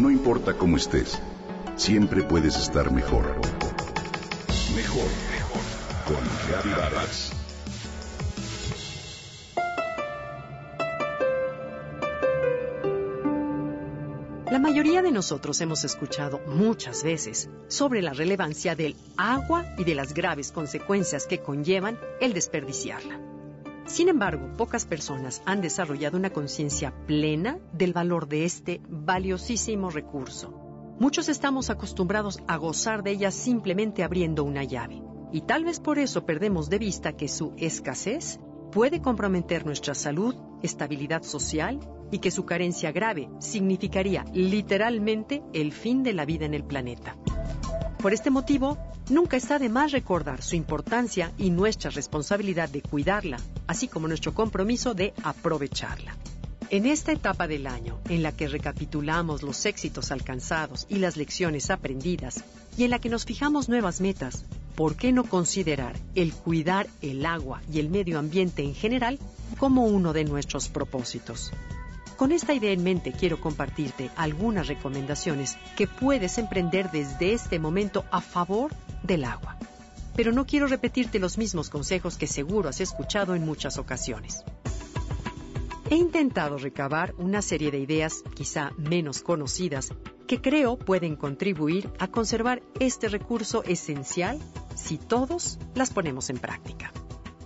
No importa cómo estés, siempre puedes estar mejor. Mejor, mejor. Con Vargas. La mayoría de nosotros hemos escuchado muchas veces sobre la relevancia del agua y de las graves consecuencias que conllevan el desperdiciarla. Sin embargo, pocas personas han desarrollado una conciencia plena del valor de este valiosísimo recurso. Muchos estamos acostumbrados a gozar de ella simplemente abriendo una llave, y tal vez por eso perdemos de vista que su escasez puede comprometer nuestra salud, estabilidad social y que su carencia grave significaría literalmente el fin de la vida en el planeta. Por este motivo, nunca está de más recordar su importancia y nuestra responsabilidad de cuidarla, así como nuestro compromiso de aprovecharla. En esta etapa del año, en la que recapitulamos los éxitos alcanzados y las lecciones aprendidas, y en la que nos fijamos nuevas metas, ¿por qué no considerar el cuidar el agua y el medio ambiente en general como uno de nuestros propósitos? Con esta idea en mente quiero compartirte algunas recomendaciones que puedes emprender desde este momento a favor del agua. Pero no quiero repetirte los mismos consejos que seguro has escuchado en muchas ocasiones. He intentado recabar una serie de ideas quizá menos conocidas que creo pueden contribuir a conservar este recurso esencial si todos las ponemos en práctica.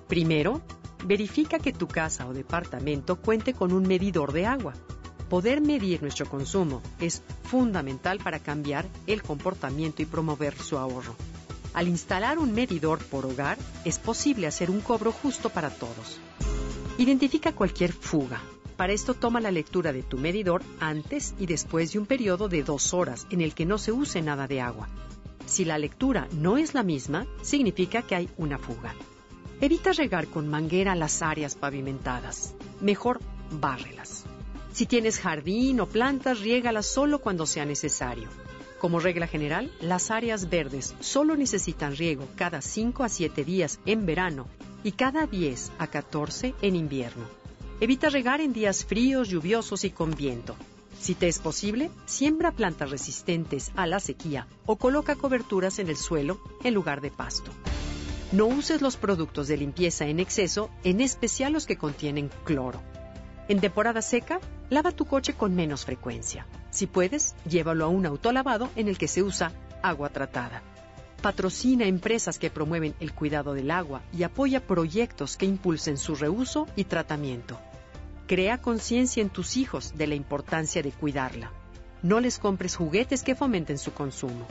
Primero, verifica que tu casa o departamento cuente con un medidor de agua. Poder medir nuestro consumo es fundamental para cambiar el comportamiento y promover su ahorro. Al instalar un medidor por hogar, es posible hacer un cobro justo para todos. Identifica cualquier fuga. Para esto toma la lectura de tu medidor antes y después de un periodo de dos horas en el que no se use nada de agua. Si la lectura no es la misma, significa que hay una fuga. Evita regar con manguera las áreas pavimentadas. Mejor bárrelas. Si tienes jardín o plantas, riégalas solo cuando sea necesario. Como regla general, las áreas verdes solo necesitan riego cada 5 a 7 días en verano y cada 10 a 14 en invierno. Evita regar en días fríos, lluviosos y con viento. Si te es posible, siembra plantas resistentes a la sequía o coloca coberturas en el suelo en lugar de pasto. No uses los productos de limpieza en exceso, en especial los que contienen cloro. En temporada seca, lava tu coche con menos frecuencia. Si puedes, llévalo a un autolavado en el que se usa agua tratada. Patrocina empresas que promueven el cuidado del agua y apoya proyectos que impulsen su reuso y tratamiento. Crea conciencia en tus hijos de la importancia de cuidarla. No les compres juguetes que fomenten su consumo.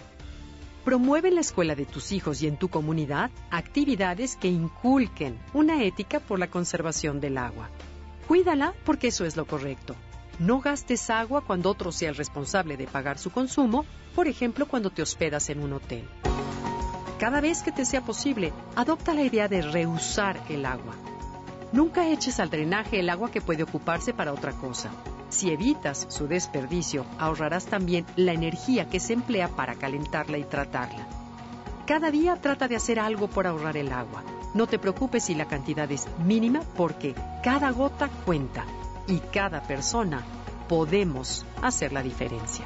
Promueve en la escuela de tus hijos y en tu comunidad actividades que inculquen una ética por la conservación del agua. Cuídala porque eso es lo correcto. No gastes agua cuando otro sea el responsable de pagar su consumo, por ejemplo cuando te hospedas en un hotel. Cada vez que te sea posible, adopta la idea de reusar el agua. Nunca eches al drenaje el agua que puede ocuparse para otra cosa. Si evitas su desperdicio, ahorrarás también la energía que se emplea para calentarla y tratarla. Cada día trata de hacer algo por ahorrar el agua. No te preocupes si la cantidad es mínima porque cada gota cuenta y cada persona podemos hacer la diferencia.